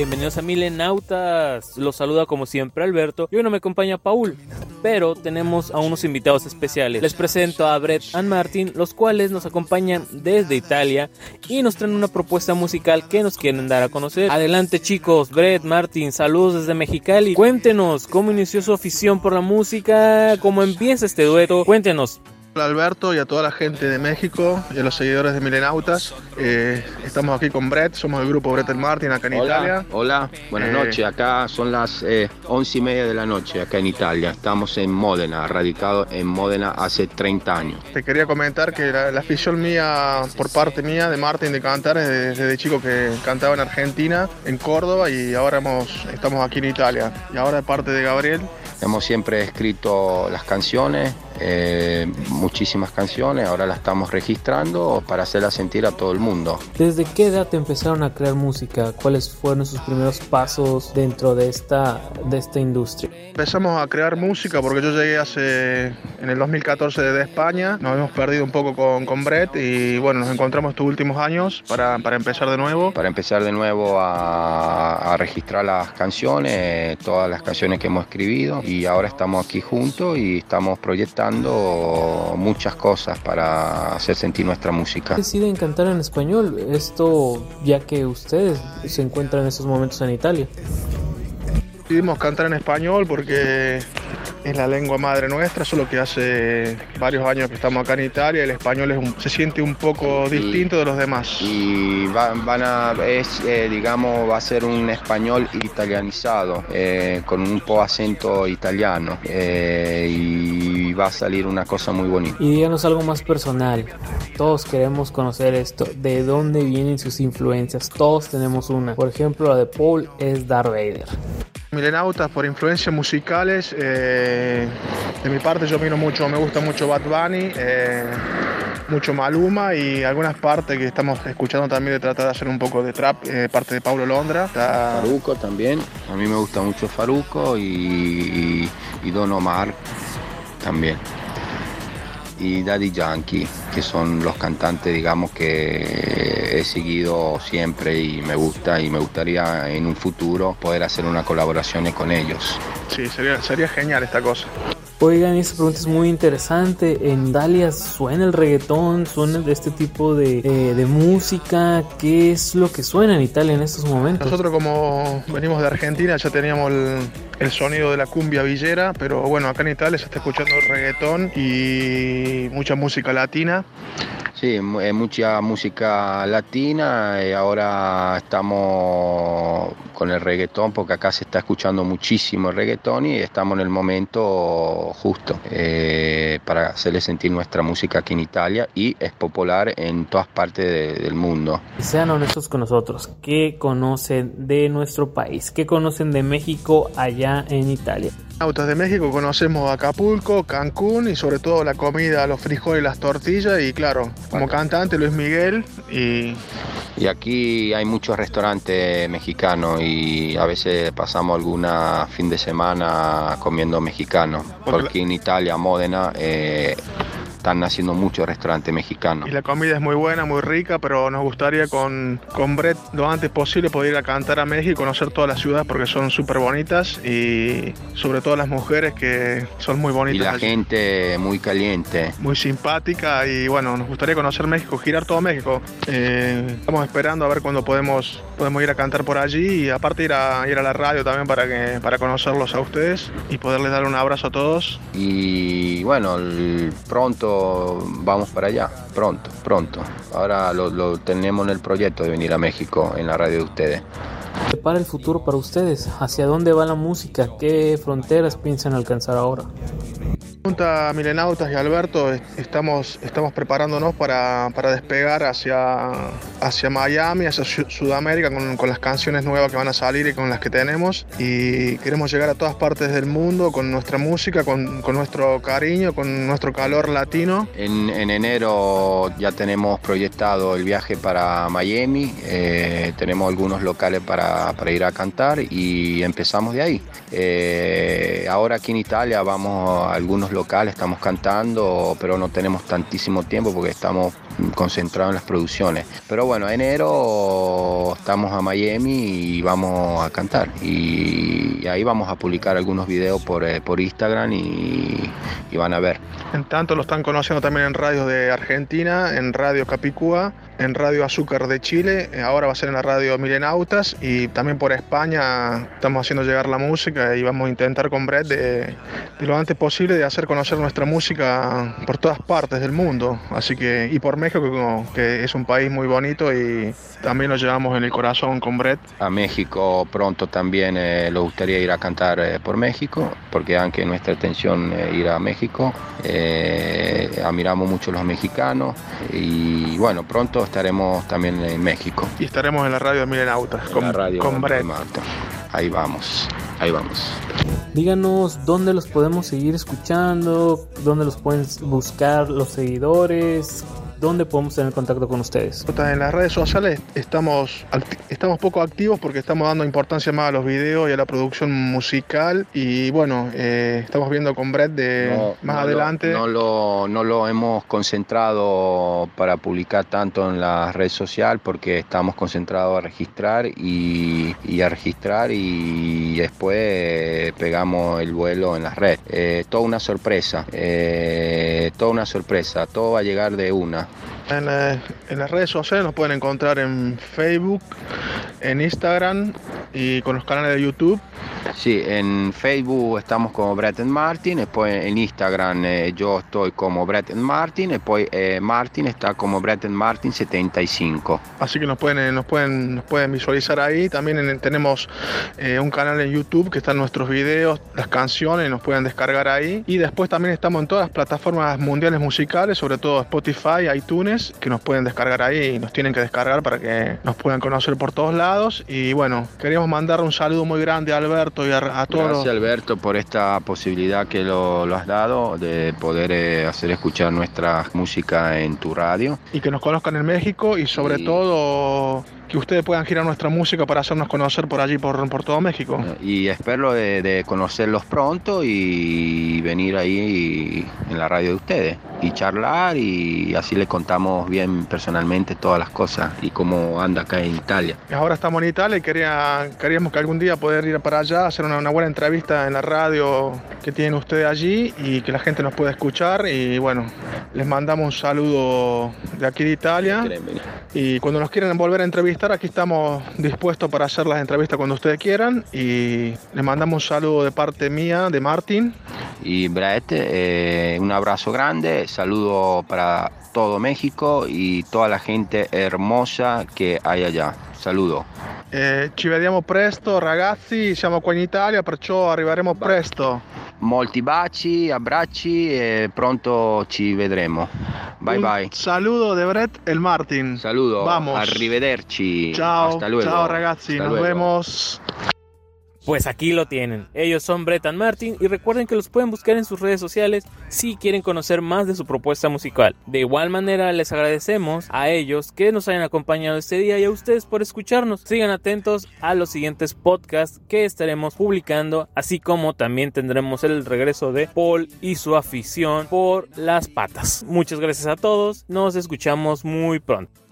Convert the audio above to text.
bienvenidos a Milenautas. Los saluda como siempre Alberto y hoy no me acompaña Paul, pero tenemos a unos invitados especiales. Les presento a Brett and Martin, los cuales nos acompañan desde Italia y nos traen una propuesta musical que nos quieren dar a conocer. Adelante chicos, Brett, Martin, saludos desde Mexicali. Cuéntenos cómo inició su afición por la música, cómo empieza este dueto. Cuéntenos. Alberto y a toda la gente de México y a los seguidores de Milenautas. Eh, estamos aquí con Brett, somos el grupo Brett Martin acá en Italia. Hola, buenas Eh, noches. Acá son las eh, once y media de la noche, acá en Italia. Estamos en Módena, radicado en Módena hace 30 años. Te quería comentar que la, la afición mía, por parte mía, de Martin de cantar, es de- desde chico que cantaba en Argentina, en Córdoba y ahora hemos- estamos aquí en Italia. Y ahora de parte de Gabriel, Hemos siempre escrito las canciones, eh, muchísimas canciones, ahora las estamos registrando para hacerlas sentir a todo el mundo. ¿Desde qué edad empezaron a crear música? ¿Cuáles fueron sus primeros pasos dentro de esta, de esta industria? Empezamos a crear música porque yo llegué hace, en el 2014 desde España, nos hemos perdido un poco con, con Brett y bueno, nos encontramos estos últimos años para, para empezar de nuevo. Para empezar de nuevo a, a registrar las canciones, todas las canciones que hemos escribido y ahora estamos aquí juntos y estamos proyectando muchas cosas para hacer sentir nuestra música. Deciden cantar en español, esto ya que ustedes se encuentran en estos momentos en Italia. Decidimos cantar en español porque es la lengua madre nuestra, solo que hace varios años que estamos acá en Italia, el español es un- se siente un poco Y- distinto de los demás. Y va- van a, es, eh, digamos, va a ser un español italianizado, eh, con un po' acento italiano, eh, y va a salir una cosa muy bonita. Y díganos algo más personal. Todos queremos conocer esto. ¿De dónde vienen sus influencias? Todos tenemos una. Por ejemplo, la de Paul es Darth Vader. Milenautas por influencias musicales, eh, de mi parte yo miro mucho, me gusta mucho Bad Bunny, eh, mucho Maluma y algunas partes que estamos escuchando también de tratar de hacer un poco de trap, eh, parte de Paulo Londra. Está- Faruco también, a mí me gusta mucho Faruco y, y Don Omar también. Y Daddy Yankee, que son los cantantes, digamos, que he seguido siempre y me gusta y me gustaría en un futuro poder hacer una colaboración con ellos. Sí, sería, sería genial esta cosa. Oigan, esta pregunta es muy interesante. En Italia suena el reggaetón, suena de este tipo de, eh, de música. ¿Qué es lo que suena en Italia en estos momentos? Nosotros como venimos de Argentina ya teníamos el, el sonido de la cumbia villera, pero bueno, acá en Italia se está escuchando el reggaetón y mucha música latina. Sí, eh, mucha música latina y ahora estamos con el reggaetón porque acá se está escuchando muchísimo el reggaetón y estamos en el momento justo eh, para hacerle sentir nuestra música aquí en Italia y es popular en todas partes de- del mundo. Sean honestos con nosotros. ¿Qué conocen de nuestro país? ¿Qué conocen de México allá en Italia? Autos de México conocemos Acapulco, Cancún y sobre todo la comida, los frijoles las tortillas y claro, como cantante Luis Miguel y Y aquí hay muchos restaurantes mexicanos y a veces pasamos alguna fin de semana comiendo mexicano, Porque porque en Italia, Módena, eh, están haciendo muchos restaurantes mexicanos. Y la comida es muy buena, muy rica, pero nos gustaría con, con Brett lo antes posible poder ir a cantar a México y conocer todas las ciudades porque son súper bonitas y sobre todo las mujeres que son muy Y bonitas. la allí. gente muy caliente. Muy simpática y bueno, nos gustaría conocer México, girar todo México. Eh, estamos esperando a ver cuándo podemos, podemos ir a cantar por allí y aparte ir a, ir a la radio también para, que, para conocerlos a ustedes y poderles dar un abrazo a todos. Y bueno, el- pronto vamos para allá, pronto, pronto. Ahora lo, lo tenemos en el proyecto de venir a México en la radio de ustedes. ¿Qué para el futuro para ustedes? ¿Hacia dónde va la música? ¿Qué fronteras piensan alcanzar ahora? Junta Milenautas y Alberto, est- estamos, estamos preparándonos para, para despegar hacia, hacia Miami, hacia Su- Sudamérica con, con las canciones nuevas que van a salir y con las que tenemos. Y queremos llegar a todas partes del mundo con nuestra música, con, con nuestro cariño, con nuestro calor latino. En, en enero ya tenemos proyectado el viaje para Miami, eh, tenemos algunos locales para, para ir a cantar y empezamos de ahí. Eh, ahora aquí en Italia vamos a algunos locales, estamos cantando, pero no tenemos tantísimo tiempo porque estamos concentrado en las producciones. Pero bueno, enero estamos a Miami y vamos a cantar. Y, ahí vamos a publicar algunos videos por, eh, por Instagram y, y van a ver. En tanto lo están conociendo también en radios de Argentina, en Radio Capicúa, en Radio Azúcar de Chile, eh, ahora va a ser en la radio Milenautas y también por España estamos haciendo llegar la música y vamos a intentar con Brett de, lo antes posible de hacer conocer nuestra música por todas partes del mundo. Así que, y por México, que es un país muy bonito y también lo llevamos en el corazón con Brett. A México pronto también eh, lo gustaría ir a cantar eh, por México, porque aunque nuestra intención es ir a México, admiramos mucho a los mexicanos y bueno, pronto estaremos también en México. Y estaremos en la radio de Milenautas con, la radio con Brett. Ahí vamos, ahí vamos. Díganos dónde los podemos seguir escuchando, dónde los pueden buscar los seguidores, ¿dónde podemos tener contacto con ustedes? En las redes sociales estamos, estamos poco activos porque estamos dando importancia más a los videos y a la producción musical y bueno, eh, estamos viendo con Brett de más adelante. no, lo, no lo hemos concentrado para publicar tanto en la red social porque estamos concentrados a registrar y, a registrar y después pegamos el vuelo en la red. Eh, toda una sorpresa, eh, toda una sorpresa, todo va a llegar de una. Eh, en, las redes sociales nos pueden encontrar en Facebook, en Instagram y con los canales de YouTube. Sí, en Facebook estamos como Brett Martin, después en Instagram eh, yo estoy como Brett Martin, después eh, Martin está como Brett Martin 75. Así que nos pueden, nos pueden, nos pueden visualizar ahí. También tenemos un canal en YouTube que están nuestros videos, las canciones, nos pueden descargar ahí. Y después también estamos en todas las plataformas mundiales musicales, sobre todo Spotify, iTunes que nos pueden descargar ahí y nos tienen que descargar para que nos puedan conocer por todos lados. Y bueno, queríamos mandar un saludo muy grande a Alberto y a, todos. Gracias Alberto por esta posibilidad que lo, has dado de poder eh, hacer escuchar nuestra música en tu radio. Y que nos conozcan en México y sobre todo que ustedes puedan girar nuestra música para hacernos conocer por allí, por, por todo México. Y espero de, conocerlos pronto y venir ahí en la radio de ustedes y charlar y así les contamos bien personalmente todas las cosas y cómo anda acá en Italia. Ahora estamos en Italia y quería, queríamos que algún día poder ir para allá, hacer una, buena entrevista en la radio que tienen ustedes allí y que la gente nos pueda escuchar y bueno, les mandamos un saludo de aquí de Italia y cuando nos quieran volver a entrevistar aquí estamos dispuestos para hacer las entrevistas cuando ustedes quieran y les mandamos un saludo de parte mía, de Martín. Y Brett, eh, un abrazo grande, saludo para todo México y toda la gente hermosa que hay allá. Saludo. Eh, ci vediamo presto ragazzi, siamo qua in Italia, perciò arriveremo presto. Molti baci, abbracci e pronto ci vedremo. Bye Un bye. Saludo de Brett el Martin. Saludo. Vamos. Arrivederci. Ciao. Hasta luego. Ciao ragazzi, Hasta nos luego. vemos. Pues aquí lo tienen. Ellos son Brett and Martin y recuerden que los pueden buscar en sus redes sociales si quieren conocer más de su propuesta musical. De igual manera les agradecemos a ellos que nos hayan acompañado este día y a ustedes por escucharnos. Sigan atentos a los siguientes podcasts que estaremos publicando, así como también tendremos el regreso de Paul y su afición por las patas. Muchas gracias a todos, nos escuchamos muy pronto.